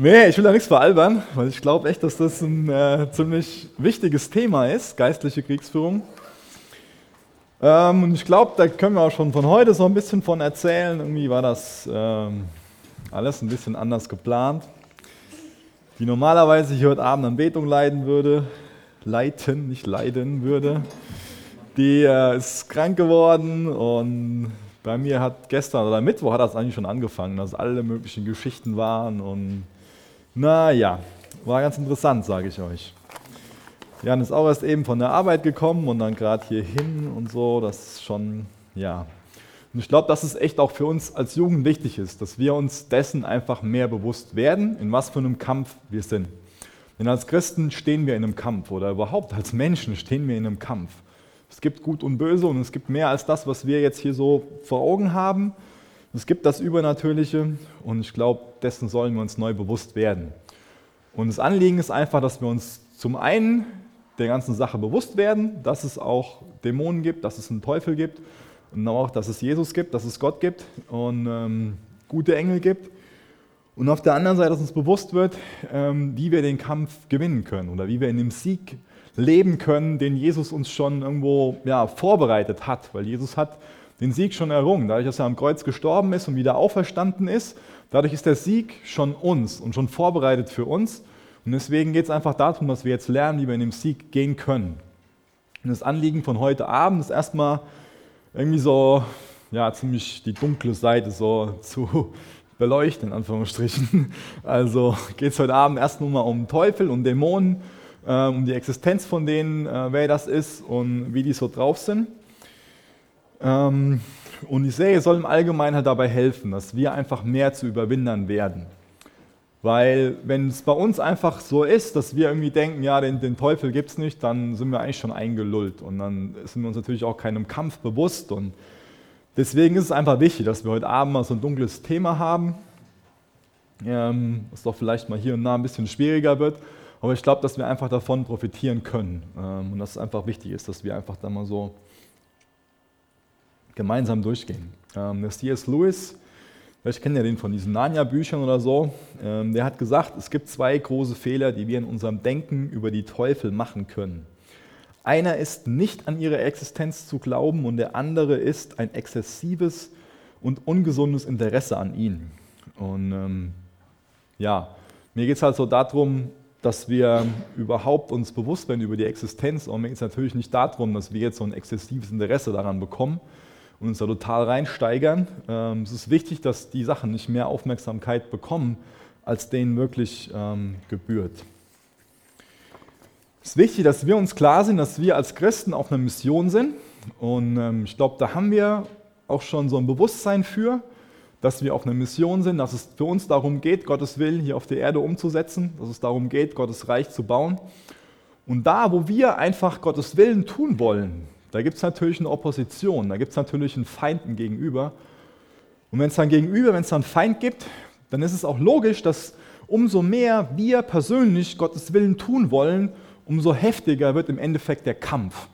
Nee, ich will da nichts veralbern, weil ich glaube echt, dass das ein äh, ziemlich wichtiges Thema ist, geistliche Kriegsführung. Ähm, und ich glaube, da können wir auch schon von heute so ein bisschen von erzählen. Irgendwie war das ähm, alles ein bisschen anders geplant. Die normalerweise hier heute Abend Anbetung leiden würde, leiten, nicht leiden würde, die äh, ist krank geworden und bei mir hat gestern oder Mittwoch hat das eigentlich schon angefangen, dass alle möglichen Geschichten waren und naja, war ganz interessant, sage ich euch. Jan ist auch erst eben von der Arbeit gekommen und dann gerade hier hin und so. Das ist schon, ja. Und ich glaube, dass es echt auch für uns als Jugend wichtig ist, dass wir uns dessen einfach mehr bewusst werden, in was für einem Kampf wir sind. Denn als Christen stehen wir in einem Kampf oder überhaupt als Menschen stehen wir in einem Kampf. Es gibt Gut und Böse und es gibt mehr als das, was wir jetzt hier so vor Augen haben. Es gibt das Übernatürliche und ich glaube, dessen sollen wir uns neu bewusst werden. Und das Anliegen ist einfach, dass wir uns zum einen der ganzen Sache bewusst werden, dass es auch Dämonen gibt, dass es einen Teufel gibt und auch, dass es Jesus gibt, dass es Gott gibt und ähm, gute Engel gibt. Und auf der anderen Seite, dass uns bewusst wird, ähm, wie wir den Kampf gewinnen können oder wie wir in dem Sieg leben können, den Jesus uns schon irgendwo ja, vorbereitet hat. Weil Jesus hat den Sieg schon errungen. Dadurch, dass er am Kreuz gestorben ist und wieder auferstanden ist, dadurch ist der Sieg schon uns und schon vorbereitet für uns. Und deswegen geht es einfach darum, dass wir jetzt lernen, wie wir in den Sieg gehen können. Und das Anliegen von heute Abend ist erstmal irgendwie so, ja, ziemlich die dunkle Seite so zu beleuchten, in Anführungsstrichen. Also geht es heute Abend erst nur mal um Teufel und Dämonen, äh, um die Existenz von denen, äh, wer das ist und wie die so drauf sind. Ähm, und die Serie soll im Allgemeinen halt dabei helfen, dass wir einfach mehr zu Überwindern werden. Weil wenn es bei uns einfach so ist, dass wir irgendwie denken, ja, den, den Teufel gibt es nicht, dann sind wir eigentlich schon eingelullt. Und dann sind wir uns natürlich auch keinem Kampf bewusst. Und deswegen ist es einfach wichtig, dass wir heute Abend mal so ein dunkles Thema haben, ähm, was doch vielleicht mal hier und da ein bisschen schwieriger wird. Aber ich glaube, dass wir einfach davon profitieren können. Ähm, und dass es einfach wichtig ist, dass wir einfach da mal so gemeinsam durchgehen. Ähm, der C.S. Lewis, vielleicht kennt ihr den von diesen Narnia-Büchern oder so, ähm, der hat gesagt, es gibt zwei große Fehler, die wir in unserem Denken über die Teufel machen können. Einer ist nicht an ihre Existenz zu glauben und der andere ist ein exzessives und ungesundes Interesse an ihnen. Und ähm, ja, mir geht es halt so darum, dass wir überhaupt uns bewusst werden über die Existenz. Und mir geht es natürlich nicht darum, dass wir jetzt so ein exzessives Interesse daran bekommen, und uns da total reinsteigern. Ähm, es ist wichtig, dass die Sachen nicht mehr Aufmerksamkeit bekommen, als denen wirklich ähm, gebührt. Es ist wichtig, dass wir uns klar sind, dass wir als Christen auf einer Mission sind. Und ähm, ich glaube, da haben wir auch schon so ein Bewusstsein für, dass wir auf einer Mission sind, dass es für uns darum geht, Gottes Willen hier auf der Erde umzusetzen, dass es darum geht, Gottes Reich zu bauen. Und da, wo wir einfach Gottes Willen tun wollen, da gibt es natürlich eine Opposition, da gibt es natürlich einen Feinden gegenüber. Und wenn es dann gegenüber, wenn es dann Feind gibt, dann ist es auch logisch, dass umso mehr wir persönlich Gottes Willen tun wollen, umso heftiger wird im Endeffekt der Kampf.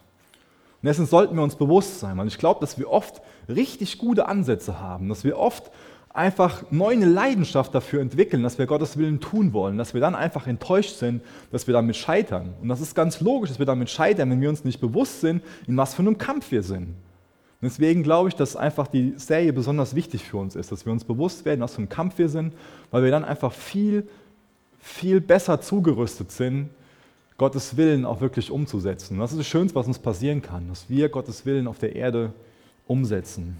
Und dessen sollten wir uns bewusst sein, weil ich glaube, dass wir oft richtig gute Ansätze haben, dass wir oft einfach neu eine Leidenschaft dafür entwickeln, dass wir Gottes Willen tun wollen, dass wir dann einfach enttäuscht sind, dass wir damit scheitern. Und das ist ganz logisch, dass wir damit scheitern, wenn wir uns nicht bewusst sind, in was für einem Kampf wir sind. Deswegen glaube ich, dass einfach die Serie besonders wichtig für uns ist, dass wir uns bewusst werden, was für einem Kampf wir sind, weil wir dann einfach viel, viel besser zugerüstet sind, Gottes Willen auch wirklich umzusetzen. Und das ist das Schönste, was uns passieren kann, dass wir Gottes Willen auf der Erde umsetzen.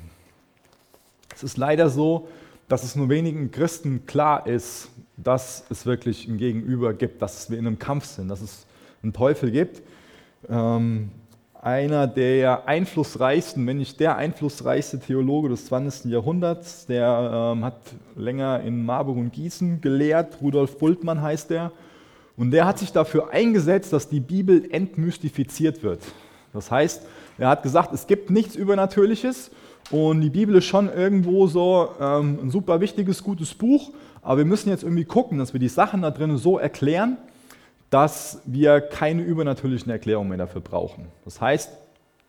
Es ist leider so, dass es nur wenigen Christen klar ist, dass es wirklich ein Gegenüber gibt, dass wir in einem Kampf sind, dass es einen Teufel gibt. Ähm, einer der einflussreichsten, wenn nicht der einflussreichste Theologe des 20. Jahrhunderts, der ähm, hat länger in Marburg und Gießen gelehrt, Rudolf Bultmann heißt er, und der hat sich dafür eingesetzt, dass die Bibel entmystifiziert wird. Das heißt, er hat gesagt, es gibt nichts Übernatürliches und die Bibel ist schon irgendwo so ähm, ein super wichtiges, gutes Buch, aber wir müssen jetzt irgendwie gucken, dass wir die Sachen da drin so erklären, dass wir keine übernatürlichen Erklärungen mehr dafür brauchen. Das heißt,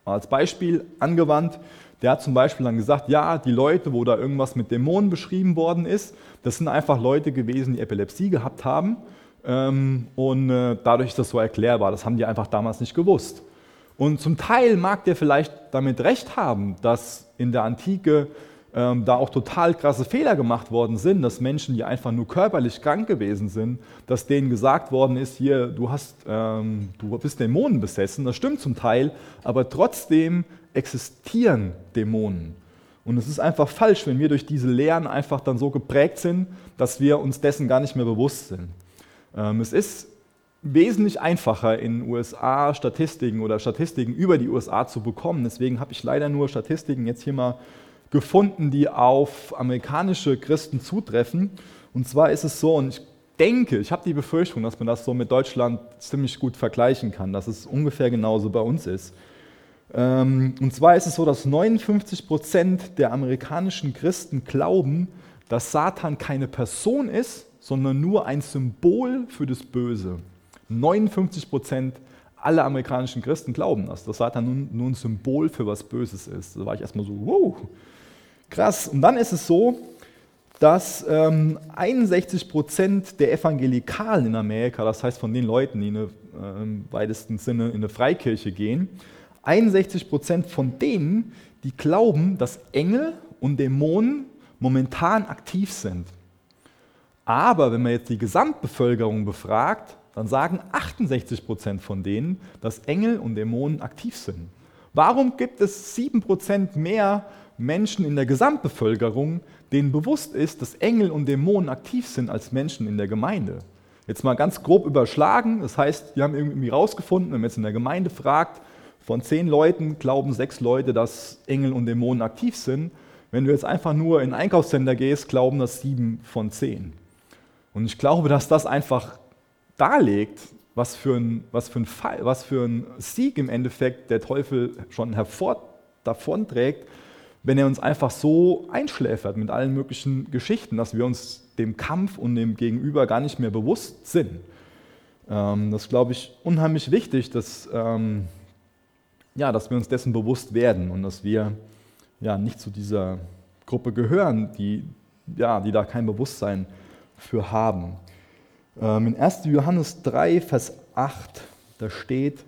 als Beispiel angewandt. Der hat zum Beispiel dann gesagt, ja, die Leute, wo da irgendwas mit Dämonen beschrieben worden ist, das sind einfach Leute gewesen, die Epilepsie gehabt haben. Ähm, und äh, dadurch ist das so erklärbar. Das haben die einfach damals nicht gewusst. Und zum Teil mag der vielleicht damit recht haben, dass in der Antike ähm, da auch total krasse Fehler gemacht worden sind, dass Menschen, die einfach nur körperlich krank gewesen sind, dass denen gesagt worden ist, hier, du, hast, ähm, du bist Dämonen besessen. Das stimmt zum Teil, aber trotzdem existieren Dämonen. Und es ist einfach falsch, wenn wir durch diese Lehren einfach dann so geprägt sind, dass wir uns dessen gar nicht mehr bewusst sind. Ähm, es ist wesentlich einfacher in USA Statistiken oder Statistiken über die USA zu bekommen. Deswegen habe ich leider nur Statistiken jetzt hier mal gefunden, die auf amerikanische Christen zutreffen. Und zwar ist es so, und ich denke, ich habe die Befürchtung, dass man das so mit Deutschland ziemlich gut vergleichen kann, dass es ungefähr genauso bei uns ist. Ähm, und zwar ist es so, dass 59 Prozent der amerikanischen Christen glauben, dass Satan keine Person ist, sondern nur ein Symbol für das Böse. 59 Prozent aller amerikanischen Christen glauben das, dass Satan nun, nur ein Symbol für was Böses ist. Da war ich erstmal so, wow, krass. Und dann ist es so, dass ähm, 61 Prozent der Evangelikalen in Amerika, das heißt von den Leuten, die in eine, äh, im weitesten Sinne in eine Freikirche gehen, 61 Prozent von denen, die glauben, dass Engel und Dämonen momentan aktiv sind. Aber wenn man jetzt die Gesamtbevölkerung befragt, dann sagen 68 Prozent von denen, dass Engel und Dämonen aktiv sind. Warum gibt es 7 Prozent mehr Menschen in der Gesamtbevölkerung, denen bewusst ist, dass Engel und Dämonen aktiv sind als Menschen in der Gemeinde? Jetzt mal ganz grob überschlagen, das heißt, die haben irgendwie rausgefunden, wenn man jetzt in der Gemeinde fragt, von zehn Leuten glauben sechs Leute, dass Engel und Dämonen aktiv sind. Wenn du jetzt einfach nur in ein Einkaufscenter gehst, glauben das sieben von zehn. Und ich glaube, dass das einfach darlegt, was für ein, was für ein, Fall, was für ein Sieg im Endeffekt der Teufel schon hervor, davonträgt, wenn er uns einfach so einschläfert mit allen möglichen Geschichten, dass wir uns dem Kampf und dem Gegenüber gar nicht mehr bewusst sind. Ähm, das ist, glaube ich, unheimlich wichtig, dass, ähm, ja, dass wir uns dessen bewusst werden und dass wir ja, nicht zu dieser Gruppe gehören, die, ja, die da kein Bewusstsein für haben. Ähm, in 1. Johannes 3, Vers 8, da steht,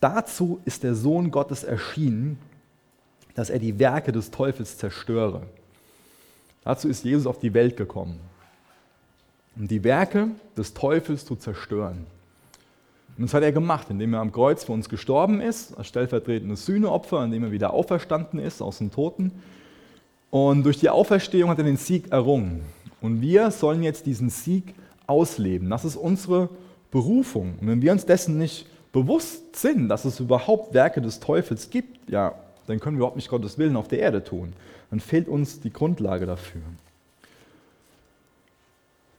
dazu ist der Sohn Gottes erschienen, dass er die Werke des Teufels zerstöre. Dazu ist Jesus auf die Welt gekommen, um die Werke des Teufels zu zerstören. Und das hat er gemacht, indem er am Kreuz für uns gestorben ist, als stellvertretendes Sühneopfer, indem er wieder auferstanden ist aus den Toten. Und durch die Auferstehung hat er den Sieg errungen. Und wir sollen jetzt diesen Sieg ausleben. Das ist unsere Berufung. Und wenn wir uns dessen nicht bewusst sind, dass es überhaupt Werke des Teufels gibt, ja, dann können wir überhaupt nicht Gottes Willen auf der Erde tun. Dann fehlt uns die Grundlage dafür.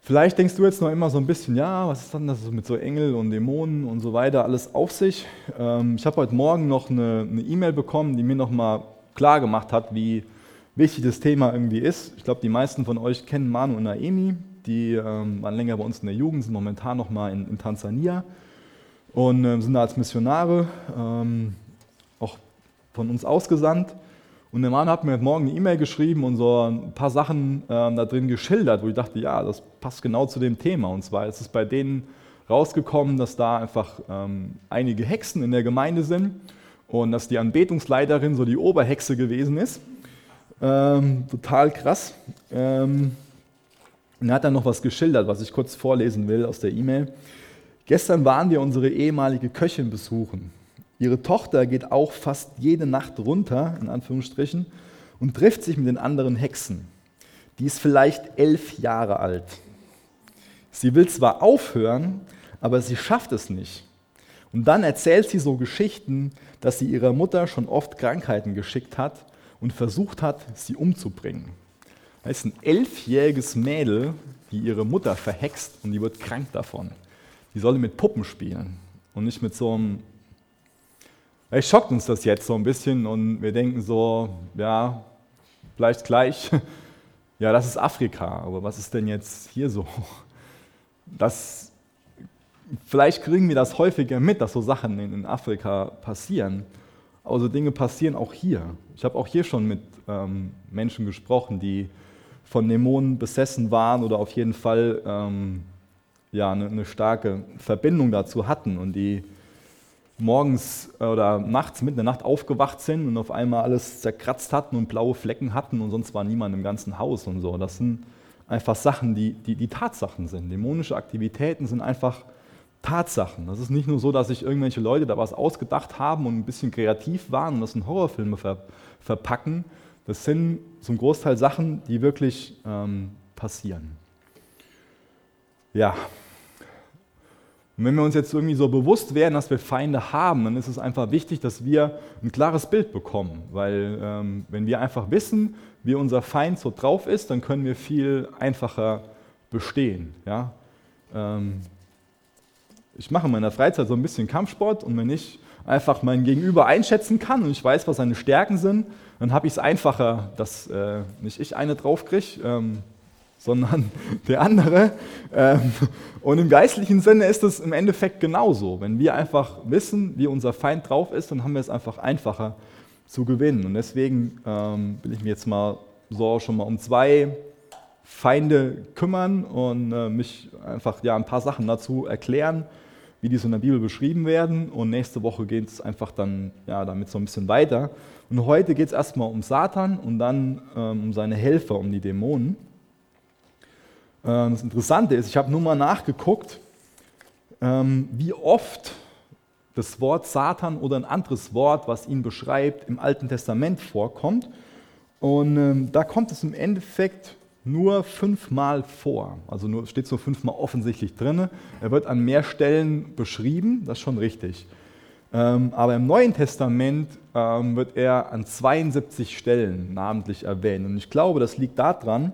Vielleicht denkst du jetzt noch immer so ein bisschen, ja, was ist dann das mit so Engel und Dämonen und so weiter alles auf sich? Ähm, ich habe heute Morgen noch eine E-Mail bekommen, die mir nochmal klar gemacht hat, wie wichtig das Thema irgendwie ist. Ich glaube, die meisten von euch kennen Manu und Naemi die ähm, waren länger bei uns in der Jugend, sind momentan noch mal in, in Tansania und ähm, sind da als Missionare ähm, auch von uns ausgesandt. Und der Mann hat mir heute Morgen eine E-Mail geschrieben und so ein paar Sachen ähm, da drin geschildert, wo ich dachte, ja, das passt genau zu dem Thema. Und zwar ist es bei denen rausgekommen, dass da einfach ähm, einige Hexen in der Gemeinde sind und dass die Anbetungsleiterin so die Oberhexe gewesen ist. Ähm, total krass. Ähm, und er hat dann noch was geschildert, was ich kurz vorlesen will aus der E-Mail. Gestern waren wir unsere ehemalige Köchin besuchen. Ihre Tochter geht auch fast jede Nacht runter, in Anführungsstrichen, und trifft sich mit den anderen Hexen. Die ist vielleicht elf Jahre alt. Sie will zwar aufhören, aber sie schafft es nicht. Und dann erzählt sie so Geschichten, dass sie ihrer Mutter schon oft Krankheiten geschickt hat und versucht hat, sie umzubringen. Da ist ein elfjähriges Mädel, die ihre Mutter verhext und die wird krank davon. Die solle mit Puppen spielen und nicht mit so einem. Es schockt uns das jetzt so ein bisschen und wir denken so, ja, vielleicht gleich, ja, das ist Afrika, aber was ist denn jetzt hier so? Das, vielleicht kriegen wir das häufiger mit, dass so Sachen in Afrika passieren. aber so Dinge passieren auch hier. Ich habe auch hier schon mit ähm, Menschen gesprochen, die von Dämonen besessen waren oder auf jeden Fall ähm, ja, eine, eine, starke Verbindung dazu hatten und die morgens oder nachts mitten in der Nacht aufgewacht sind und auf einmal alles zerkratzt hatten und blaue Flecken hatten und sonst war niemand im ganzen Haus und so. Das sind einfach Sachen, die, die, die Tatsachen sind. Dämonische Aktivitäten sind einfach Tatsachen. Das ist nicht nur so, dass sich irgendwelche Leute da was ausgedacht haben und ein bisschen kreativ waren und das in Horrorfilme ver, verpacken. Das sind zum Großteil Sachen, die wirklich ähm, passieren. Ja, und wenn wir uns jetzt irgendwie so bewusst werden, dass wir Feinde haben, dann ist es einfach wichtig, dass wir ein klares Bild bekommen. Weil ähm, wenn wir einfach wissen, wie unser Feind so drauf ist, dann können wir viel einfacher bestehen. Ja? Ähm, ich mache in meiner Freizeit so ein bisschen Kampfsport und wenn ich einfach mein Gegenüber einschätzen kann und ich weiß, was seine Stärken sind, dann habe ich es einfacher, dass äh, nicht ich eine draufkriege. Ähm, sondern der andere. Ähm, und im geistlichen Sinne ist es im Endeffekt genauso. Wenn wir einfach wissen, wie unser Feind drauf ist, dann haben wir es einfach einfacher zu gewinnen. Und deswegen ähm, will ich mich jetzt mal so schon mal um zwei Feinde kümmern und äh, mich einfach ja, ein paar Sachen dazu erklären, wie die so in der Bibel beschrieben werden. Und nächste Woche geht es einfach dann ja, damit so ein bisschen weiter. Und heute geht es erstmal um Satan und dann ähm, um seine Helfer, um die Dämonen. Ähm, das Interessante ist, ich habe nur mal nachgeguckt, ähm, wie oft das Wort Satan oder ein anderes Wort, was ihn beschreibt, im Alten Testament vorkommt. Und ähm, da kommt es im Endeffekt nur fünfmal vor. Also nur, steht so fünfmal offensichtlich drin. Er wird an mehr Stellen beschrieben, das ist schon richtig. aber im Neuen Testament wird er an 72 Stellen namentlich erwähnt. Und ich glaube, das liegt daran,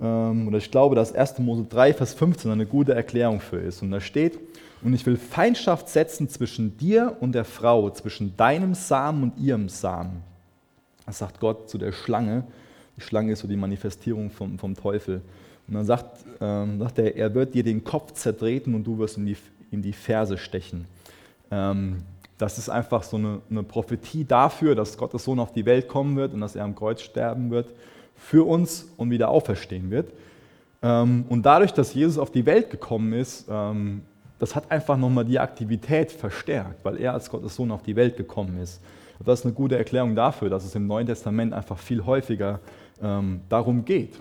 ähm, oder ich glaube, dass 1. Mose 3, Vers 15 eine gute Erklärung für ist. Und da steht, und ich will Feindschaft setzen zwischen dir und der Frau, zwischen deinem Samen und ihrem Samen. Das sagt Gott zu der Schlange. Die Schlange ist so die Manifestierung vom, vom Teufel. Und dann sagt, ähm, sagt er, er wird dir den Kopf zertreten und du wirst in die, in die Ferse stechen. Ähm, das ist einfach so eine, eine Prophetie dafür, dass Gottes Sohn auf die Welt kommen wird und dass er am Kreuz sterben wird für uns und wieder auferstehen wird. Ähm, und dadurch, dass Jesus auf die Welt gekommen ist, ähm, das hat einfach nochmal die Aktivität verstärkt, weil er als Gottes Sohn auf die Welt gekommen ist. Das ist eine gute Erklärung dafür, dass es im Neuen Testament einfach viel häufiger ähm, darum geht.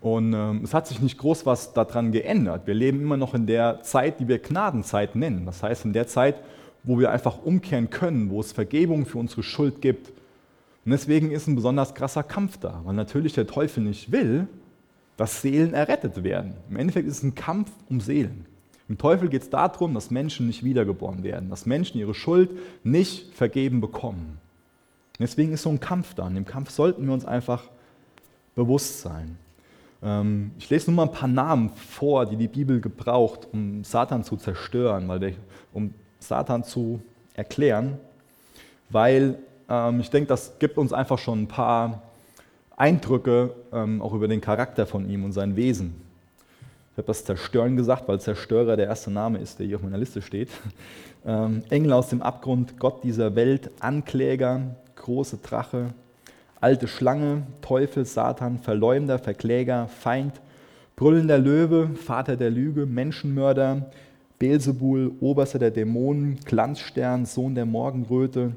Und es hat sich nicht groß was daran geändert. Wir leben immer noch in der Zeit, die wir Gnadenzeit nennen. Das heißt, in der Zeit, wo wir einfach umkehren können, wo es Vergebung für unsere Schuld gibt, und deswegen ist ein besonders krasser Kampf da, weil natürlich der Teufel nicht will, dass Seelen errettet werden. Im Endeffekt ist es ein Kampf um Seelen. Im Teufel geht es darum, dass Menschen nicht wiedergeboren werden, dass Menschen ihre Schuld nicht vergeben bekommen. Deswegen ist so ein Kampf da. In dem Kampf sollten wir uns einfach bewusst sein. Ähm, ich lese nur mal ein paar Namen vor, die die Bibel gebraucht, um Satan zu zerstören, weil der, um Satan zu erklären, weil ähm, ich denke, das gibt uns einfach schon ein paar Eindrücke ähm, auch über den Charakter von ihm und sein Wesen. Habe das Zerstören gesagt, weil Zerstörer der erste Name ist, der hier auf meiner Liste steht. Ähm, Engel aus dem Abgrund, Gott dieser Welt, Ankläger, große Drache, alte Schlange, Teufel, Satan, Verleumder, Verkläger, Feind, brüllender Löwe, Vater der Lüge, Menschenmörder, Beelzebul, Oberster der Dämonen, Glanzstern, Sohn der Morgenröte,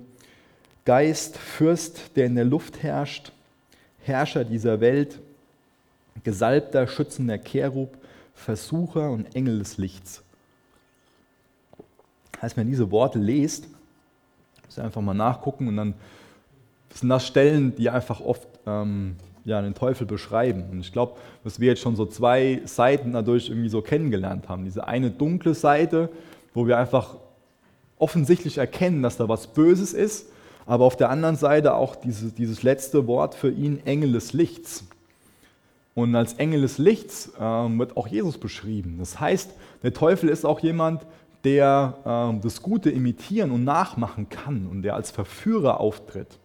Geist, Fürst, der in der Luft herrscht, Herrscher dieser Welt, gesalbter, schützender Cherub, Versucher und Engel des Lichts. Als man diese Worte lest, muss ich einfach mal nachgucken und dann sind das Stellen, die einfach oft ähm, ja, den Teufel beschreiben. Und ich glaube, dass wir jetzt schon so zwei Seiten dadurch irgendwie so kennengelernt haben. Diese eine dunkle Seite, wo wir einfach offensichtlich erkennen, dass da was Böses ist aber auf der anderen Seite auch dieses, dieses letzte Wort für ihn, Engel des Lichts. Und als Engel des Lichts äh, wird auch Jesus beschrieben. Das heißt, der Teufel ist auch jemand, der äh, das Gute imitieren und nachmachen kann und der als Verführer auftritt.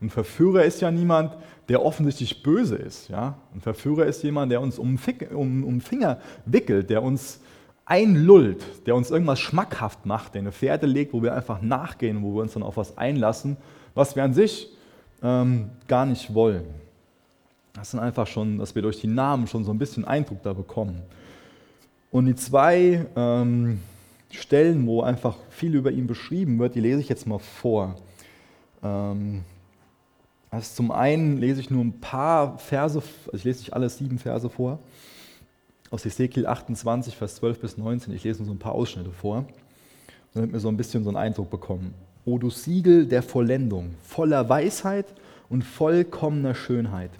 Und Verführer ist ja niemand, der offensichtlich böse ist. Ja? Ein Verführer ist jemand, der uns um, um, um Finger wickelt, der uns einlullt, der uns irgendwas schmackhaft macht, der eine Fährte legt, wo wir einfach nachgehen, wo wir uns dann auf was einlassen, was wir an sich ähm, gar nicht wollen. Das sind einfach schon, dass wir durch die Namen schon so ein bisschen Eindruck da bekommen. Und die zwei ähm, Stellen, wo einfach viel über ihn beschrieben wird, die lese ich jetzt mal vor. Ähm, also zum einen lese ich nur ein paar Verse, also ich lese nicht alle sieben Verse vor, aus Ezekiel 28, Vers 12 bis 19. Ich lese nur so ein paar Ausschnitte vor, damit wir so ein bisschen so einen Eindruck bekommen. O du Siegel der Vollendung, voller Weisheit und vollkommener Schönheit.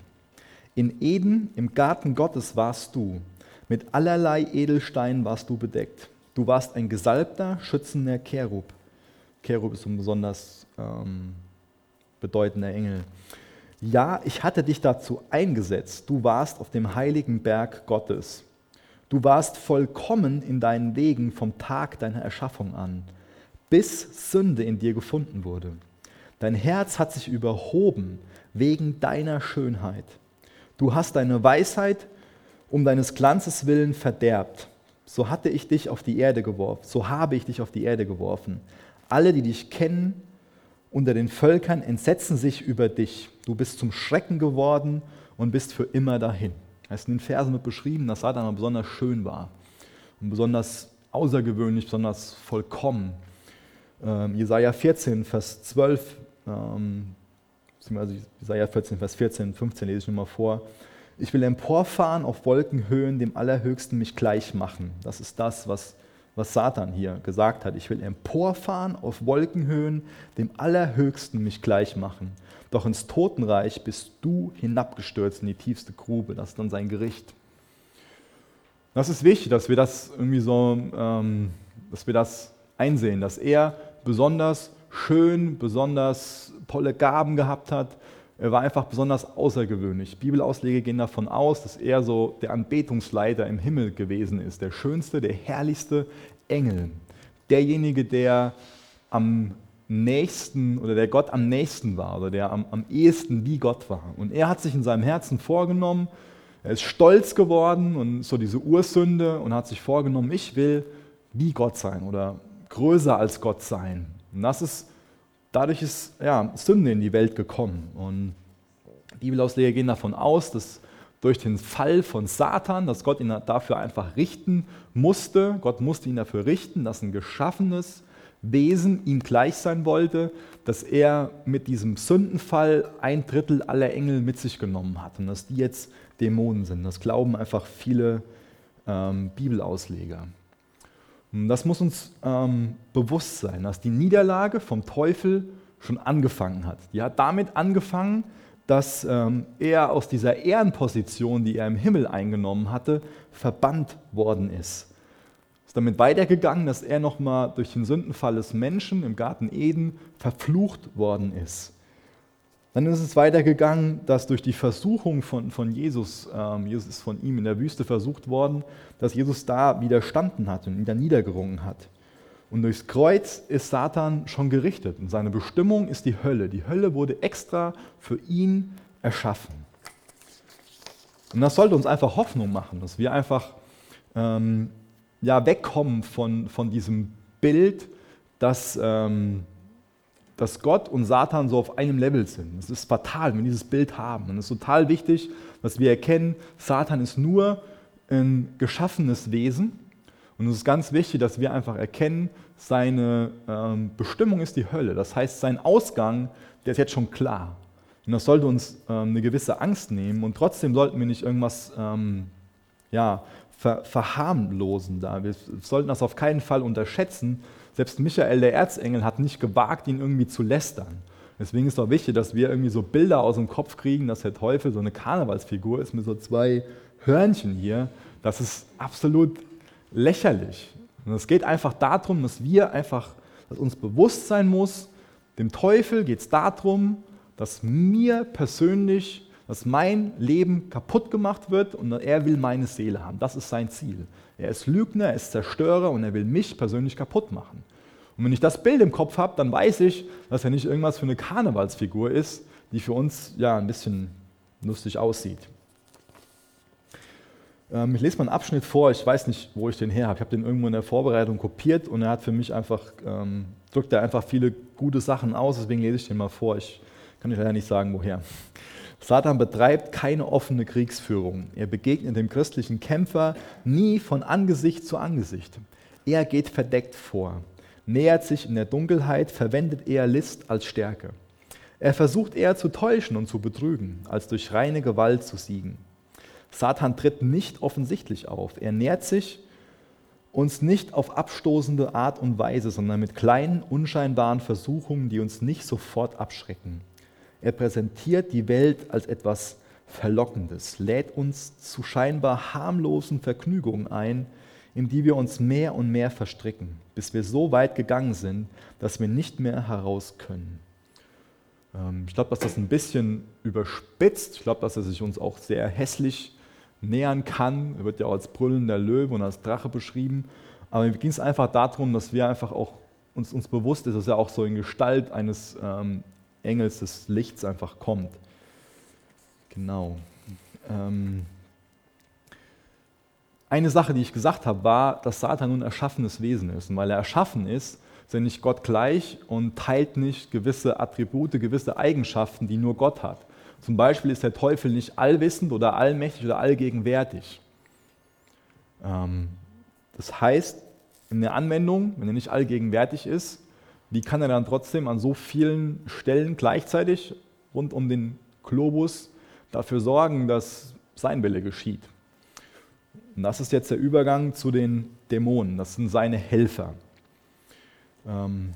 In Eden, im Garten Gottes warst du, mit allerlei Edelsteinen warst du bedeckt. Du warst ein gesalbter, schützender Cherub. Cherub ist ein besonders ähm, bedeutender Engel. Ja, ich hatte dich dazu eingesetzt. Du warst auf dem heiligen Berg Gottes. Du warst vollkommen in deinen Wegen vom Tag deiner Erschaffung an, bis Sünde in dir gefunden wurde. Dein Herz hat sich überhoben wegen deiner Schönheit. Du hast deine Weisheit um deines Glanzes willen verderbt. So hatte ich dich auf die Erde geworfen, so habe ich dich auf die Erde geworfen. Alle, die dich kennen, unter den Völkern entsetzen sich über dich. Du bist zum Schrecken geworden und bist für immer dahin. Es ist in den Versen wird beschrieben, dass Satan besonders schön war und besonders außergewöhnlich, besonders vollkommen. Ähm, Jesaja 14, Vers 12, ähm, beziehungsweise Jesaja 14, Vers 14, 15 lese ich nochmal vor. Ich will emporfahren auf Wolkenhöhen, dem Allerhöchsten mich gleich machen. Das ist das, was, was Satan hier gesagt hat. Ich will emporfahren auf Wolkenhöhen, dem Allerhöchsten mich gleich machen. Doch ins Totenreich bist du hinabgestürzt in die tiefste Grube. Das ist dann sein Gericht. Das ist wichtig, dass wir das irgendwie so, ähm, dass wir das einsehen, dass er besonders schön, besonders tolle Gaben gehabt hat, er war einfach besonders außergewöhnlich. Bibelausleger gehen davon aus, dass er so der Anbetungsleiter im Himmel gewesen ist, der schönste, der herrlichste Engel, derjenige, der am nächsten oder der Gott am nächsten war oder der am, am ehesten wie Gott war. Und er hat sich in seinem Herzen vorgenommen, er ist stolz geworden und so diese Ursünde und hat sich vorgenommen, ich will wie Gott sein oder größer als Gott sein. Und das ist dadurch ist ja, Sünde in die Welt gekommen. Und Bibelausleger gehen davon aus, dass durch den Fall von Satan, dass Gott ihn dafür einfach richten musste. Gott musste ihn dafür richten, dass ein geschaffenes Wesen ihm gleich sein wollte, dass er mit diesem Sündenfall ein Drittel aller Engel mit sich genommen hat und dass die jetzt Dämonen sind. Das glauben einfach viele ähm, Bibelausleger. Das muss uns ähm, bewusst sein, dass die Niederlage vom Teufel schon angefangen hat. Die hat damit angefangen, dass ähm, er aus dieser Ehrenposition, die er im Himmel eingenommen hatte, verbannt worden ist. Ist damit weitergegangen, dass er nochmal durch den Sündenfall des Menschen im Garten Eden verflucht worden ist. Dann ist es weitergegangen, dass durch die Versuchung von, von Jesus, ähm, Jesus ist von ihm in der Wüste versucht worden, dass Jesus da widerstanden hat und wieder niedergerungen hat. Und durchs Kreuz ist Satan schon gerichtet und seine Bestimmung ist die Hölle. Die Hölle wurde extra für ihn erschaffen. Und das sollte uns einfach Hoffnung machen, dass wir einfach ähm, ja, wegkommen von, von diesem Bild, dass, ähm, dass Gott und Satan so auf einem Level sind. Es ist fatal, wenn wir dieses Bild haben. Und es ist total wichtig, dass wir erkennen, Satan ist nur ein geschaffenes Wesen. Und es ist ganz wichtig, dass wir einfach erkennen, seine ähm, Bestimmung ist die Hölle. Das heißt, sein Ausgang, der ist jetzt schon klar. Und das sollte uns ähm, eine gewisse Angst nehmen. Und trotzdem sollten wir nicht irgendwas ähm, ja, ver verharmlosen da. Wir sollten das auf keinen Fall unterschätzen, selbst Michael, der Erzengel, hat nicht gewagt, ihn irgendwie zu lästern. Deswegen ist es auch wichtig, dass wir irgendwie so Bilder aus dem Kopf kriegen, dass der Teufel so eine Karnevalsfigur ist mit so zwei Hörnchen hier. Das ist absolut lächerlich. Und es geht einfach darum, dass wir einfach, dass uns bewusst sein muss, dem Teufel geht es darum, dass mir persönlich, dass mein Leben kaputt gemacht wird und er will meine Seele haben. Das ist sein Ziel. Er ist Lügner, er ist Zerstörer und er will mich persönlich kaputt machen. Und wenn ich das Bild im Kopf habe, dann weiß ich, dass er nicht irgendwas für eine Karnevalsfigur ist, die für uns ja ein bisschen lustig aussieht. Ähm, ich lese mal einen Abschnitt vor, ich weiß nicht, wo ich den her habe. Ich habe den irgendwo in der Vorbereitung kopiert und er hat für mich einfach, ähm, drückt er einfach viele gute Sachen aus, deswegen lese ich den mal vor. Ich kann euch leider nicht sagen, woher. Satan betreibt keine offene Kriegsführung. Er begegnet dem christlichen Kämpfer nie von Angesicht zu Angesicht. Er geht verdeckt vor, nähert sich in der Dunkelheit, verwendet eher List als Stärke. Er versucht eher zu täuschen und zu betrügen, als durch reine Gewalt zu siegen. Satan tritt nicht offensichtlich auf. Er nähert sich uns nicht auf abstoßende Art und Weise, sondern mit kleinen, unscheinbaren Versuchungen, die uns nicht sofort abschrecken. Er präsentiert die Welt als etwas Verlockendes, lädt uns zu scheinbar harmlosen Vergnügungen ein, in die wir uns mehr und mehr verstricken, bis wir so weit gegangen sind, dass wir nicht mehr heraus können. Ähm, ich glaube, dass das ein bisschen überspitzt. Ich glaube, dass er sich uns auch sehr hässlich nähern kann. Er wird ja auch als brüllender Löwe und als Drache beschrieben. Aber mir ging es einfach darum, dass wir einfach auch uns, uns bewusst ist, dass er auch so in Gestalt eines ähm, Engels des Lichts einfach kommt. Genau. Ähm eine Sache, die ich gesagt habe, war, dass Satan nun erschaffenes Wesen ist. Und weil er erschaffen ist, er nicht Gott gleich und teilt nicht gewisse Attribute, gewisse Eigenschaften, die nur Gott hat. Zum Beispiel ist der Teufel nicht allwissend oder allmächtig oder allgegenwärtig. Ähm, das heißt, in der Anwendung, wenn er nicht allgegenwärtig ist, wie kann er dann trotzdem an so vielen Stellen gleichzeitig rund um den Globus dafür sorgen, dass sein Wille geschieht? Und das ist jetzt der Übergang zu den Dämonen. Das sind seine Helfer. Ähm,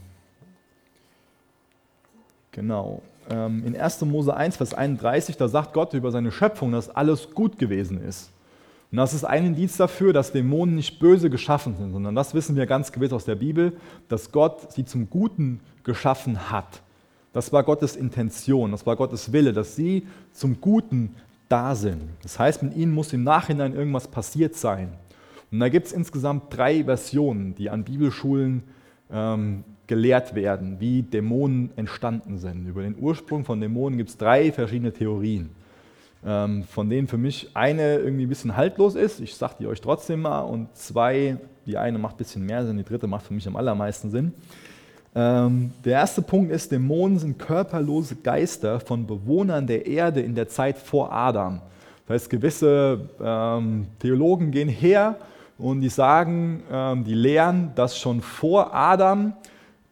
genau. Ähm, in 1. Mose 1, Vers 31, da sagt Gott über seine Schöpfung, dass alles gut gewesen ist. Und das ist ein Indiz dafür, dass Dämonen nicht böse geschaffen sind, sondern das wissen wir ganz gewiss aus der Bibel, dass Gott sie zum Guten geschaffen hat. Das war Gottes Intention, das war Gottes Wille, dass sie zum Guten da sind. Das heißt, mit ihnen muss im Nachhinein irgendwas passiert sein. Und da gibt es insgesamt drei Versionen, die an Bibelschulen ähm, gelehrt werden, wie Dämonen entstanden sind. Über den Ursprung von Dämonen gibt es drei verschiedene Theorien, ähm, von denen für mich eine irgendwie ein bisschen haltlos ist, ich sage die euch trotzdem mal, und zwei, die eine macht ein bisschen mehr Sinn, die dritte macht für mich am allermeisten Sinn. Ähm, der erste Punkt ist, Dämonen sind körperlose Geister von Bewohnern der Erde in der Zeit vor Adam. Das heißt, gewisse ähm, Theologen gehen her und die sagen, ähm, die lehren, dass schon vor Adam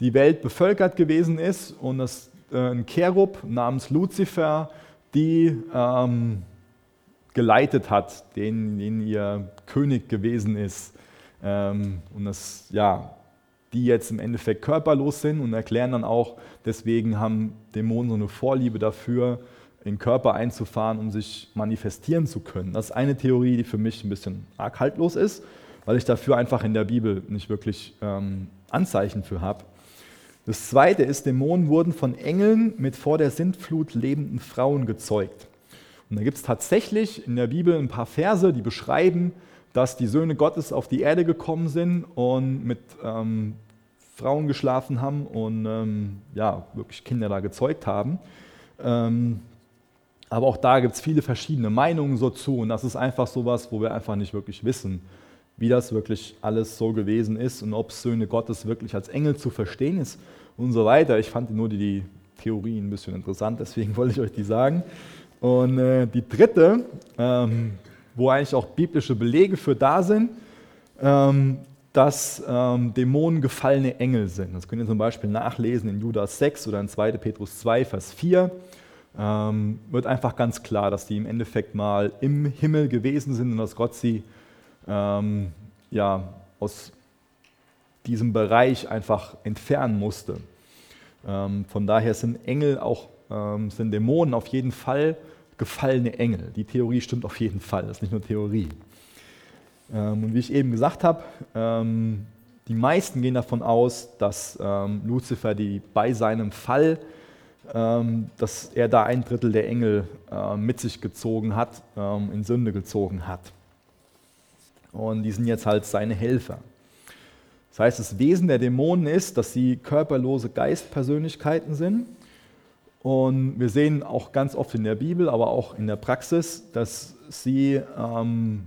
die Welt bevölkert gewesen ist und dass äh, ein Cherub namens Luzifer die ähm, geleitet hat, den, den, ihr König gewesen ist. Ähm, und dass ja, die jetzt im Endeffekt körperlos sind und erklären dann auch, deswegen haben Dämonen so eine Vorliebe dafür, in Körper einzufahren, um sich manifestieren zu können. Das ist eine Theorie, die für mich ein bisschen arg haltlos ist, weil ich dafür einfach in der Bibel nicht wirklich ähm, Anzeichen für habe. Das zweite ist, Dämonen wurden von Engeln mit vor der Sintflut lebenden Frauen gezeugt. Und da gibt es tatsächlich in der Bibel ein paar Verse, die beschreiben, dass die Söhne Gottes auf die Erde gekommen sind und mit ähm, Frauen geschlafen haben und ähm, ja, wirklich Kinder da gezeugt haben. Ähm, aber auch da gibt es viele verschiedene Meinungen so zu und das ist einfach sowas, wo wir einfach nicht wirklich wissen, wie das wirklich alles so gewesen ist und ob Söhne Gottes wirklich als Engel zu verstehen ist und so weiter. Ich fand nur die, die Theorie ein bisschen interessant, deswegen wollte ich euch die sagen. Und äh, die dritte, ähm, wo eigentlich auch biblische Belege für da sind, ähm, dass ähm, Dämonen gefallene Engel sind. Das könnt ihr zum Beispiel nachlesen in Judas 6 oder in 2. Petrus 2, Vers 4. Ähm, wird einfach ganz klar, dass die im Endeffekt mal im Himmel gewesen sind und dass Gott sie ähm, ja, aus diesem Bereich einfach entfernen musste. Ähm, von daher sind Engel auch, ähm, sind Dämonen auf jeden Fall gefallene Engel. Die Theorie stimmt auf jeden Fall, das ist nicht nur Theorie. Ähm, und wie ich eben gesagt habe, die meisten gehen davon aus, dass Luzifer die, bei seinem Fall, dass er da ein Drittel der Engel äh, mit sich gezogen hat, in Sünde gezogen hat. Und die sind jetzt halt seine Helfer. Das heißt, das Wesen der Dämonen ist, dass sie körperlose Geistpersönlichkeiten sind. Und wir sehen auch ganz oft in der Bibel, aber auch in der Praxis, dass sie ähm,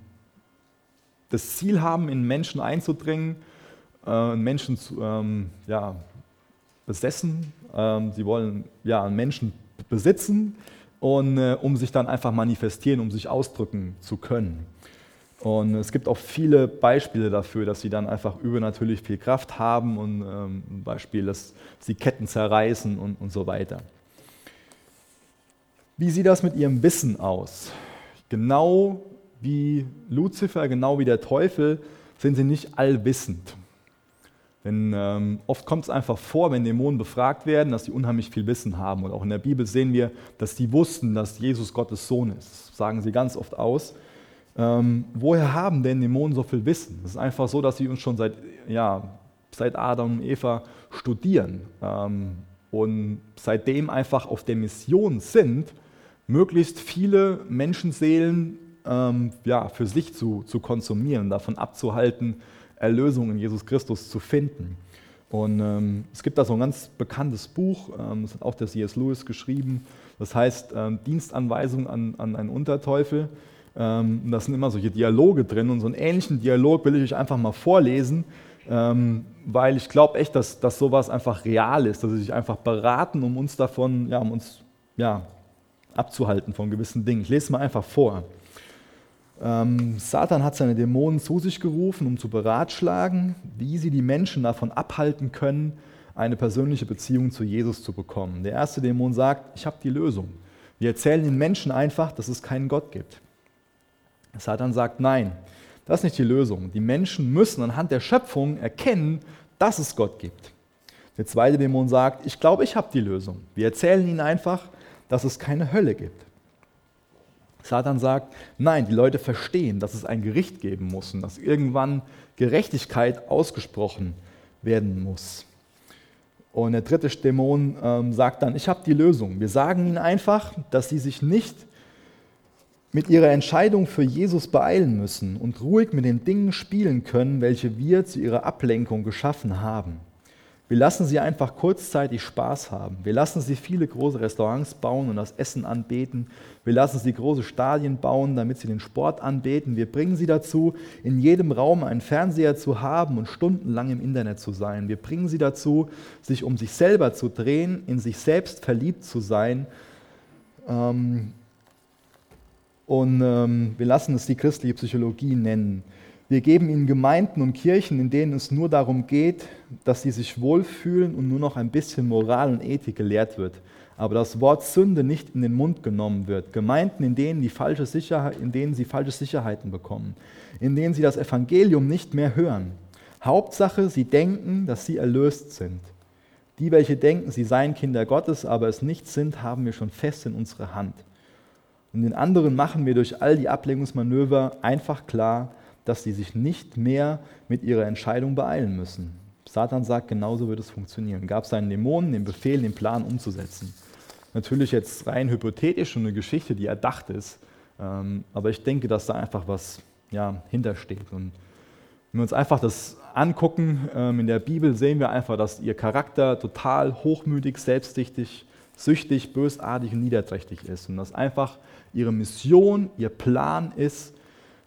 das Ziel haben, in Menschen einzudringen, äh, Menschen zu, ähm, ja, besessen. Ähm, sie wollen ja, Menschen besitzen, und, äh, um sich dann einfach manifestieren, um sich ausdrücken zu können. Und es gibt auch viele Beispiele dafür, dass sie dann einfach übernatürlich viel Kraft haben und ähm, ein Beispiel, dass sie Ketten zerreißen und, und so weiter. Wie sieht das mit ihrem Wissen aus? Genau wie Luzifer, genau wie der Teufel, sind sie nicht allwissend. Denn ähm, oft kommt es einfach vor, wenn Dämonen befragt werden, dass sie unheimlich viel Wissen haben. Und auch in der Bibel sehen wir, dass die wussten, dass Jesus Gottes Sohn ist. Das sagen sie ganz oft aus. Ähm, woher haben denn Dämonen so viel Wissen? Es ist einfach so, dass sie uns schon seit, ja, seit Adam und Eva studieren ähm, und seitdem einfach auf der Mission sind, möglichst viele Menschenseelen ähm, ja, für sich zu, zu konsumieren, davon abzuhalten, Erlösung in Jesus Christus zu finden. Und ähm, es gibt da so ein ganz bekanntes Buch, ähm, das hat auch der C.S. Lewis geschrieben, das heißt ähm, Dienstanweisung an, an einen Unterteufel. Ähm, da sind immer solche Dialoge drin und so einen ähnlichen Dialog will ich euch einfach mal vorlesen, ähm, weil ich glaube echt, dass, dass sowas einfach real ist, dass sie sich einfach beraten, um uns davon, ja, um uns ja, abzuhalten von gewissen Dingen. Ich lese es mal einfach vor. Ähm, Satan hat seine Dämonen zu sich gerufen, um zu beratschlagen, wie sie die Menschen davon abhalten können, eine persönliche Beziehung zu Jesus zu bekommen. Der erste Dämon sagt, ich habe die Lösung. Wir erzählen den Menschen einfach, dass es keinen Gott gibt. Satan sagt, nein, das ist nicht die Lösung. Die Menschen müssen anhand der Schöpfung erkennen, dass es Gott gibt. Der zweite Dämon sagt, ich glaube, ich habe die Lösung. Wir erzählen ihnen einfach, dass es keine Hölle gibt. Satan sagt, nein, die Leute verstehen, dass es ein Gericht geben muss und dass irgendwann Gerechtigkeit ausgesprochen werden muss. Und der dritte Dämon ähm, sagt dann, ich habe die Lösung. Wir sagen ihnen einfach, dass sie sich nicht mit ihrer Entscheidung für Jesus beeilen müssen und ruhig mit den Dingen spielen können, welche wir zu ihrer Ablenkung geschaffen haben. Wir lassen sie einfach kurzzeitig Spaß haben. Wir lassen sie viele große Restaurants bauen und das Essen anbeten. Wir lassen sie große Stadien bauen, damit sie den Sport anbeten. Wir bringen sie dazu, in jedem Raum einen Fernseher zu haben und stundenlang im Internet zu sein. Wir bringen sie dazu, sich um sich selber zu drehen, in sich selbst verliebt zu sein. Ähm, und ähm, wir lassen es die christliche Psychologie nennen. Wir geben ihnen Gemeinden und Kirchen, in denen es nur darum geht, dass sie sich wohlfühlen und nur noch ein bisschen Moral und Ethik gelehrt wird. Aber das Wort Sünde nicht in den Mund genommen wird. Gemeinden, in denen, die falsche Sicherheit, in denen sie falsche Sicherheiten bekommen. In denen sie das Evangelium nicht mehr hören. Hauptsache, sie denken, dass sie erlöst sind. Die, welche denken, sie seien Kinder Gottes, aber es nicht sind, haben wir schon fest in unserer Hand. Und den anderen machen wir durch all die Ablenkungsmanöver einfach klar, dass sie sich nicht mehr mit ihrer Entscheidung beeilen müssen. Satan sagt, genauso wird es funktionieren. Gab seinen Dämonen den Befehl, den Plan umzusetzen. Natürlich jetzt rein hypothetisch und eine Geschichte, die erdacht ist, ähm, aber ich denke, dass da einfach was ja, hintersteht. Und wenn wir uns einfach das angucken, ähm, in der Bibel sehen wir einfach, dass ihr Charakter total hochmütig, selbstsüchtig, süchtig, bösartig und niederträchtig ist. Und dass einfach ihre Mission, ihr Plan ist,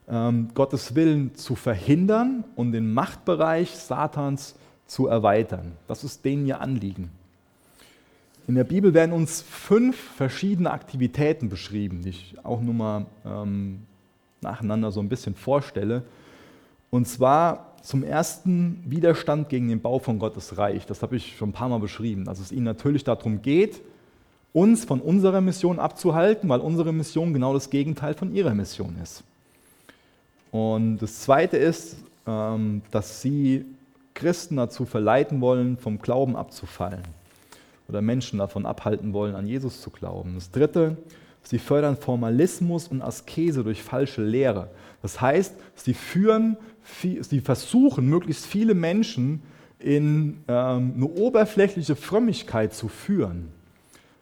ähm, Gottes Willen zu verhindern und den Machtbereich Satans zu erweitern. Das ist denen ihr Anliegen. In der Bibel werden uns fünf verschiedene Aktivitäten beschrieben, die ich auch nur mal ähm, nacheinander so ein bisschen vorstelle. Und zwar zum ersten Widerstand gegen den Bau von Gottes Reich. Das habe ich schon ein paar Mal beschrieben. Dass es ihnen natürlich darum geht, uns von unserer Mission abzuhalten, weil unsere Mission genau das Gegenteil von ihrer Mission ist. Und das Zweite ist, ähm, dass sie Christen dazu verleiten wollen, vom Glauben abzufallen oder Menschen davon abhalten wollen, an Jesus zu glauben. Das Dritte, sie fördern Formalismus und Askese durch falsche Lehre. Das heißt, sie führen, sie versuchen, möglichst viele Menschen in ähm, eine oberflächliche Frömmigkeit zu führen.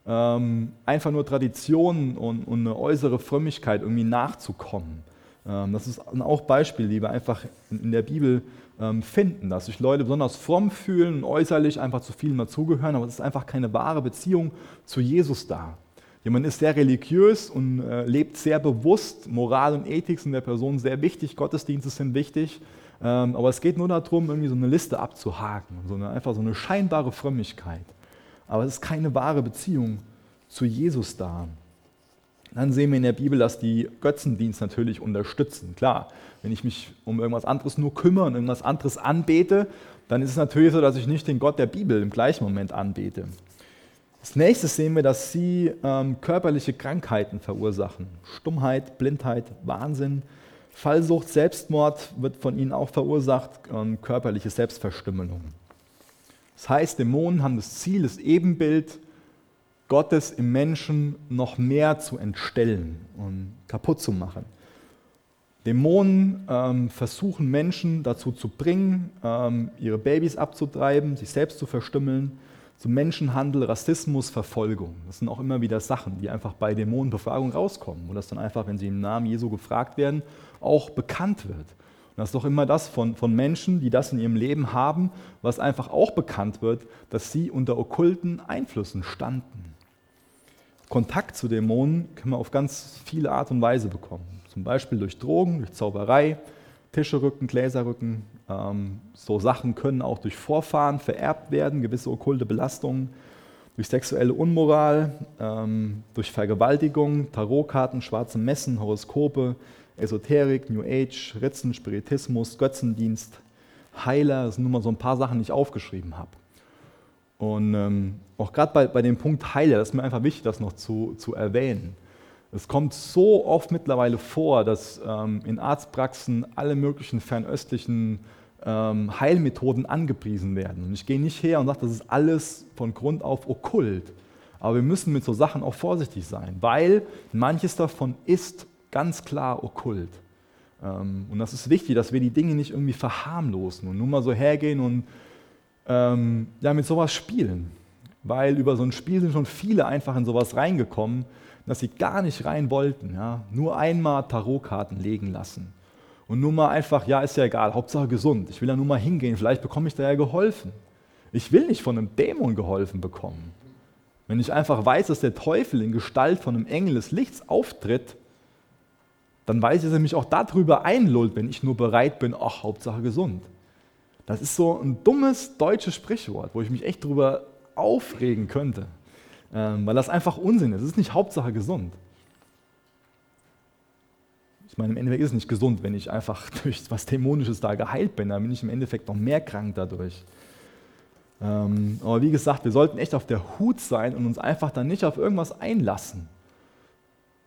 Ähm, einfach nur Traditionen und, und eine äußere Frömmigkeit irgendwie nachzukommen. Ähm, das ist auch Beispiel, die wir einfach in der Bibel ähm, finden, dass sich Leute besonders fromm fühlen und äußerlich einfach zu vielen dazugehören, aber es ist einfach keine wahre Beziehung zu Jesus da. Jemand ist sehr religiös und äh, lebt sehr bewusst. Moral und Ethik sind der Person sehr wichtig, Gottesdienste sind wichtig. Ähm, aber es geht nur darum, irgendwie so eine Liste abzuhaken, so eine, einfach so eine scheinbare Frömmigkeit. Aber es ist keine wahre Beziehung zu Jesus da. Dann sehen wir in der Bibel, dass die Götzendienst natürlich unterstützen. Klar, wenn ich mich um irgendwas anderes nur kümmere und irgendwas anderes anbete, dann ist es natürlich so, dass ich nicht den Gott der Bibel im gleichen Moment anbete. Als nächstes sehen wir, dass sie ähm, körperliche Krankheiten verursachen. Stummheit, Blindheit, Wahnsinn, Fallsucht, Selbstmord wird von ihnen auch verursacht, ähm, körperliche Selbstverstümmelung. Das heißt, Dämonen haben das Ziel, das Ebenbild Gottes im Menschen noch mehr zu entstellen und kaputt zu machen. Dämonen ähm, versuchen Menschen dazu zu bringen, ähm, ihre Babys abzutreiben, sich selbst zu verstümmeln, zu Menschenhandel, Rassismus, Verfolgung. Das sind auch immer wieder Sachen, die einfach bei Dämonenbefragung rauskommen, wo das dann einfach, wenn sie im Namen Jesu gefragt werden, auch bekannt wird. Und das ist doch immer das von, von Menschen, die das in ihrem Leben haben, was einfach auch bekannt wird, dass sie unter okkulten Einflüssen standen. Kontakt zu Dämonen können wir auf ganz viele Art und Weise bekommen. Zum Beispiel durch Drogen, durch Zauberei, Tischerücken, Gläserrücken. Ähm, so Sachen können auch durch Vorfahren vererbt werden, gewisse okkulte Belastungen, durch sexuelle Unmoral, ähm, durch Vergewaltigung, Tarotkarten, schwarze Messen, Horoskope, Esoterik, New Age, Ritzen, Spiritismus, Götzendienst, Heiler. Das sind nur mal so ein paar Sachen, die ich aufgeschrieben habe. Und ähm, auch gerade bei, bei dem Punkt Heiler, das ist mir einfach wichtig, das noch zu, zu erwähnen. Es kommt so oft mittlerweile vor, dass ähm, in Arztpraxen alle möglichen fernöstlichen ähm, Heilmethoden angepriesen werden. Und ich gehe nicht her und sage, das ist alles von Grund auf okkult. Aber wir müssen mit so Sachen auch vorsichtig sein, weil manches davon ist ganz klar okkult. Ähm, und das ist wichtig, dass wir die Dinge nicht irgendwie verharmlosen und nur mal so hergehen und ähm, ja, mit sowas spielen. Weil über so ein Spiel sind schon viele einfach in sowas reingekommen, dass sie gar nicht rein wollten. Ja? Nur einmal Tarotkarten legen lassen. Und nur mal einfach, ja, ist ja egal, Hauptsache gesund. Ich will ja nur mal hingehen, vielleicht bekomme ich da ja geholfen. Ich will nicht von einem Dämon geholfen bekommen. Wenn ich einfach weiß, dass der Teufel in Gestalt von einem Engel des Lichts auftritt, dann weiß ich, dass er mich auch darüber einlullt, wenn ich nur bereit bin, ach, Hauptsache gesund. Das ist so ein dummes deutsches Sprichwort, wo ich mich echt drüber aufregen könnte, ähm, weil das einfach Unsinn ist. Es ist nicht Hauptsache gesund. Ich meine, im Endeffekt ist es nicht gesund, wenn ich einfach durch was Dämonisches da geheilt bin. Dann bin ich im Endeffekt noch mehr krank dadurch. Ähm, aber wie gesagt, wir sollten echt auf der Hut sein und uns einfach dann nicht auf irgendwas einlassen.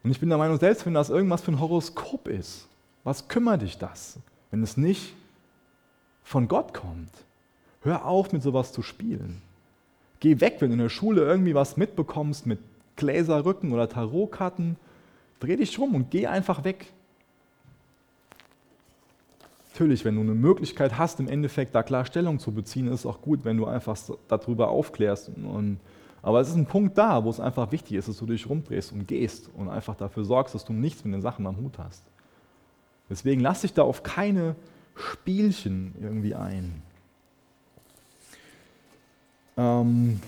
Und ich bin der Meinung, selbst wenn das irgendwas für ein Horoskop ist, was kümmert dich das, wenn es nicht von Gott kommt. Hör auf, mit sowas zu spielen. Geh weg, wenn du in der Schule irgendwie was mitbekommst mit Gläserrücken oder Tarotkarten. Dreh dich rum und geh einfach weg. Natürlich, wenn du eine Möglichkeit hast, im Endeffekt da klar Stellung zu beziehen, ist es auch gut, wenn du einfach darüber aufklärst. Und, aber es ist ein Punkt da, wo es einfach wichtig ist, dass du dich rumdrehst und gehst und einfach dafür sorgst, dass du nichts mit den Sachen am Hut hast. Deswegen lass dich da auf keine Spielchen irgendwie ein. Ähm,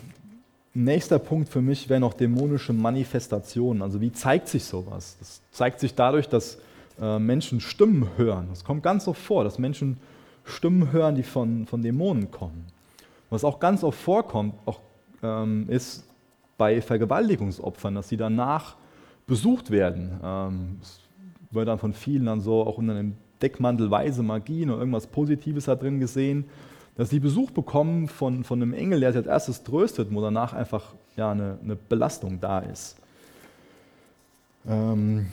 nächster Punkt für mich wäre noch dämonische Manifestationen. Also wie zeigt sich sowas? Das zeigt sich dadurch, dass äh, Menschen Stimmen hören. Das kommt ganz oft vor, dass Menschen Stimmen hören, die von, von Dämonen kommen. Was auch ganz oft vorkommt, auch, ähm, ist bei Vergewaltigungsopfern, dass sie danach besucht werden. Ähm, es wird dann von vielen dann so auch unter einem Deckmantelweise Magie oder irgendwas Positives da drin gesehen, dass sie Besuch bekommen von, von einem Engel, der sie als erstes tröstet, wo danach einfach ja, eine, eine Belastung da ist. Ähm,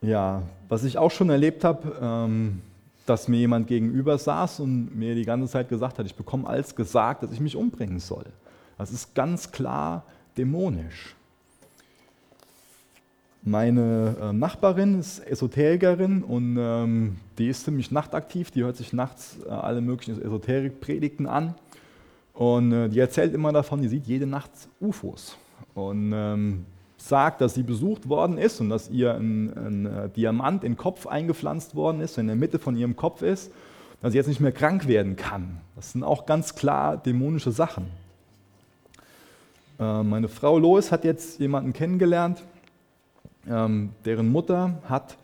ja, was ich auch schon erlebt habe, ähm, dass mir jemand gegenüber saß und mir die ganze Zeit gesagt hat, ich bekomme als gesagt, dass ich mich umbringen soll. Das ist ganz klar dämonisch. Meine äh, Nachbarin ist Esoterikerin und ähm, die ist ziemlich nachtaktiv. Die hört sich nachts äh, alle möglichen Esoterikpredigten an. Und äh, die erzählt immer davon, die sieht jede Nacht UFOs. Und ähm, sagt, dass sie besucht worden ist und dass ihr ein, ein äh, Diamant in den Kopf eingepflanzt worden ist, in der Mitte von ihrem Kopf ist, dass sie jetzt nicht mehr krank werden kann. Das sind auch ganz klar dämonische Sachen. Äh, meine Frau Lois hat jetzt jemanden kennengelernt, ähm, deren Mutter hat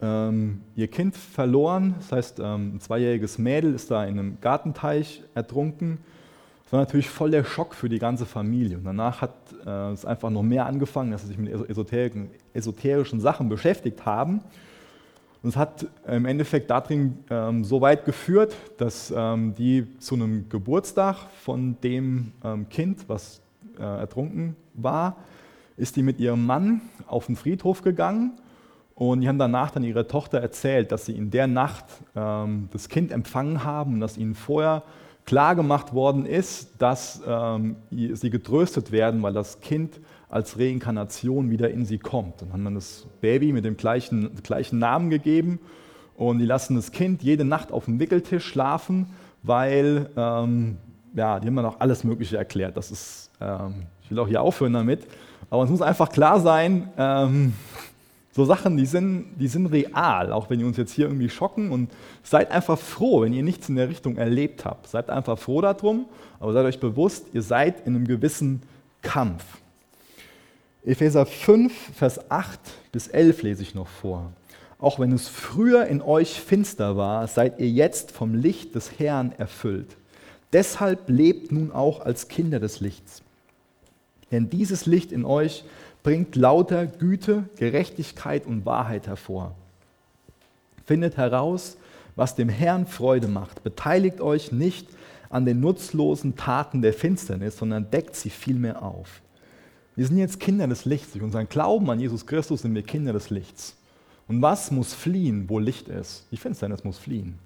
ähm, ihr Kind verloren. Das heißt, ähm, ein zweijähriges Mädel ist da in einem Gartenteich ertrunken. Das war natürlich voll der Schock für die ganze Familie. Und danach hat äh, es einfach noch mehr angefangen, dass sie sich mit esoterischen Sachen beschäftigt haben. Und es hat im Endeffekt darin ähm, so weit geführt, dass ähm, die zu einem Geburtstag von dem ähm, Kind, was äh, ertrunken war, ist die mit ihrem Mann auf den Friedhof gegangen und die haben danach dann ihrer Tochter erzählt, dass sie in der Nacht ähm, das Kind empfangen haben und dass ihnen vorher klar gemacht worden ist, dass ähm, sie getröstet werden, weil das Kind als Reinkarnation wieder in sie kommt. Und haben dann das Baby mit dem gleichen, gleichen Namen gegeben und die lassen das Kind jede Nacht auf dem Wickeltisch schlafen, weil ähm, ja, die haben dann auch alles Mögliche erklärt. Das ist, ähm, ich will auch hier aufhören damit, aber es muss einfach klar sein, ähm, so Sachen, die sind, die sind real, auch wenn die uns jetzt hier irgendwie schocken. Und seid einfach froh, wenn ihr nichts in der Richtung erlebt habt. Seid einfach froh darum, aber seid euch bewusst, ihr seid in einem gewissen Kampf. Epheser 5, Vers 8 bis 11 lese ich noch vor. Auch wenn es früher in euch finster war, seid ihr jetzt vom Licht des Herrn erfüllt. Deshalb lebt nun auch als Kinder des Lichts. Denn dieses Licht in euch bringt lauter Güte, Gerechtigkeit und Wahrheit hervor. Findet heraus, was dem Herrn Freude macht. Beteiligt euch nicht an den nutzlosen Taten der Finsternis, sondern deckt sie vielmehr auf. Wir sind jetzt Kinder des Lichts. Durch unseren Glauben an Jesus Christus sind wir Kinder des Lichts. Und was muss fliehen, wo Licht ist? Die Finsternis muss fliehen.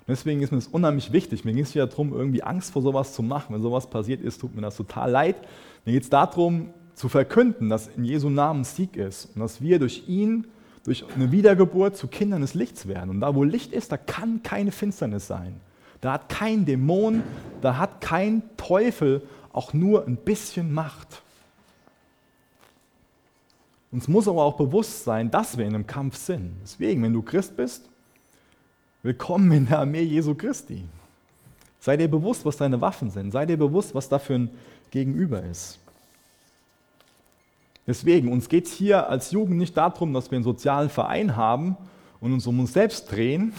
Und deswegen ist mir das unheimlich wichtig. Mir ging es ja darum, irgendwie Angst vor sowas zu machen. Wenn sowas passiert ist, tut mir das total leid. Mir geht es darum, zu verkünden, dass in Jesu Namen Sieg ist und dass wir durch ihn, durch eine Wiedergeburt zu Kindern des Lichts werden. Und da, wo Licht ist, da kann keine Finsternis sein. Da hat kein Dämon, da hat kein Teufel auch nur ein bisschen Macht. Uns muss aber auch bewusst sein, dass wir in einem Kampf sind. Deswegen, wenn du Christ bist, willkommen in der Armee Jesu Christi. Sei dir bewusst, was deine Waffen sind. Sei dir bewusst, was da für ein Gegenüber ist. Deswegen, uns geht es hier als Jugend nicht darum, dass wir einen sozialen Verein haben und uns um uns selbst drehen,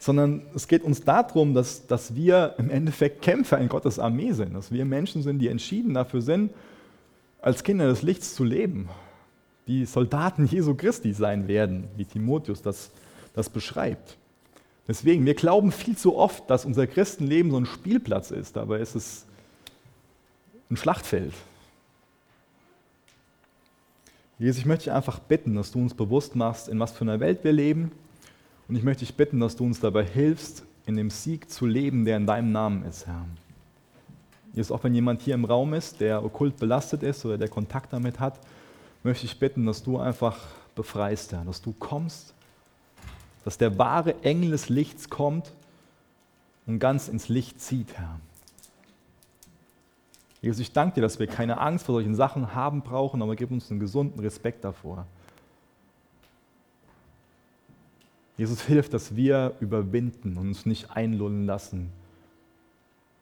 sondern es geht uns darum, dass, dass wir im Endeffekt Kämpfer in Gottes Armee sind, dass wir Menschen sind, die entschieden dafür sind, als Kinder des Lichts zu leben, die Soldaten Jesu Christi sein werden, wie Timotheus das, das beschreibt. Deswegen, wir glauben viel zu oft, dass unser Christenleben so ein Spielplatz ist, ist es ein Schlachtfeld. Jesus, ich möchte dich einfach bitten, dass du uns bewusst machst, in was für einer Welt wir leben. Und ich möchte dich bitten, dass du uns dabei hilfst, in dem Sieg zu leben, der in deinem Namen ist, Herr. Jetzt auch wenn jemand hier im Raum ist, der okkult belastet ist oder der Kontakt damit hat, möchte ich bitten, dass du einfach befreist, Herr, dass du kommst, dass der wahre Engel des Lichts kommt und ganz ins Licht zieht, Herr. Jesus, ich danke dir, dass wir keine Angst vor solchen Sachen haben brauchen, aber gib uns einen gesunden Respekt davor. Jesus, hilf, dass wir überwinden und uns nicht einlullen lassen.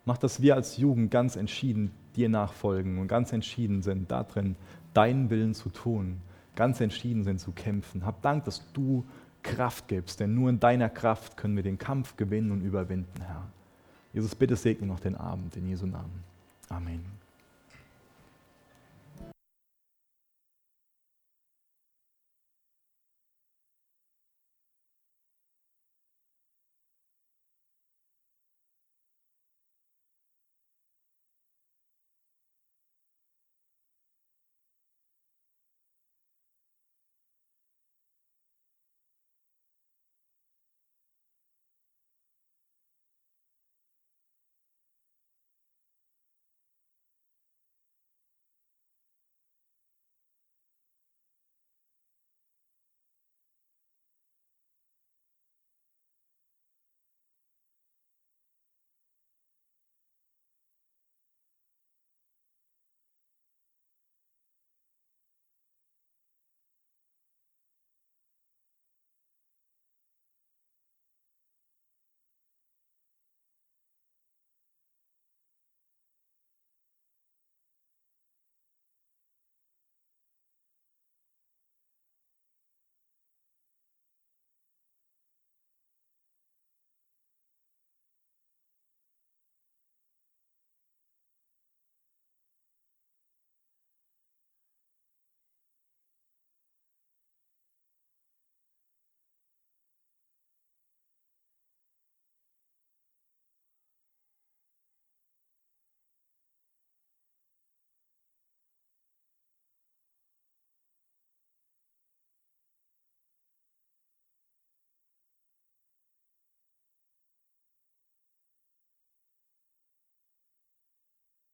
Mach, dass wir als Jugend ganz entschieden dir nachfolgen und ganz entschieden sind, darin deinen Willen zu tun, ganz entschieden sind zu kämpfen. Hab Dank, dass du Kraft gibst, denn nur in deiner Kraft können wir den Kampf gewinnen und überwinden, Herr. Jesus, bitte segne noch den Abend in Jesu Namen. Amen.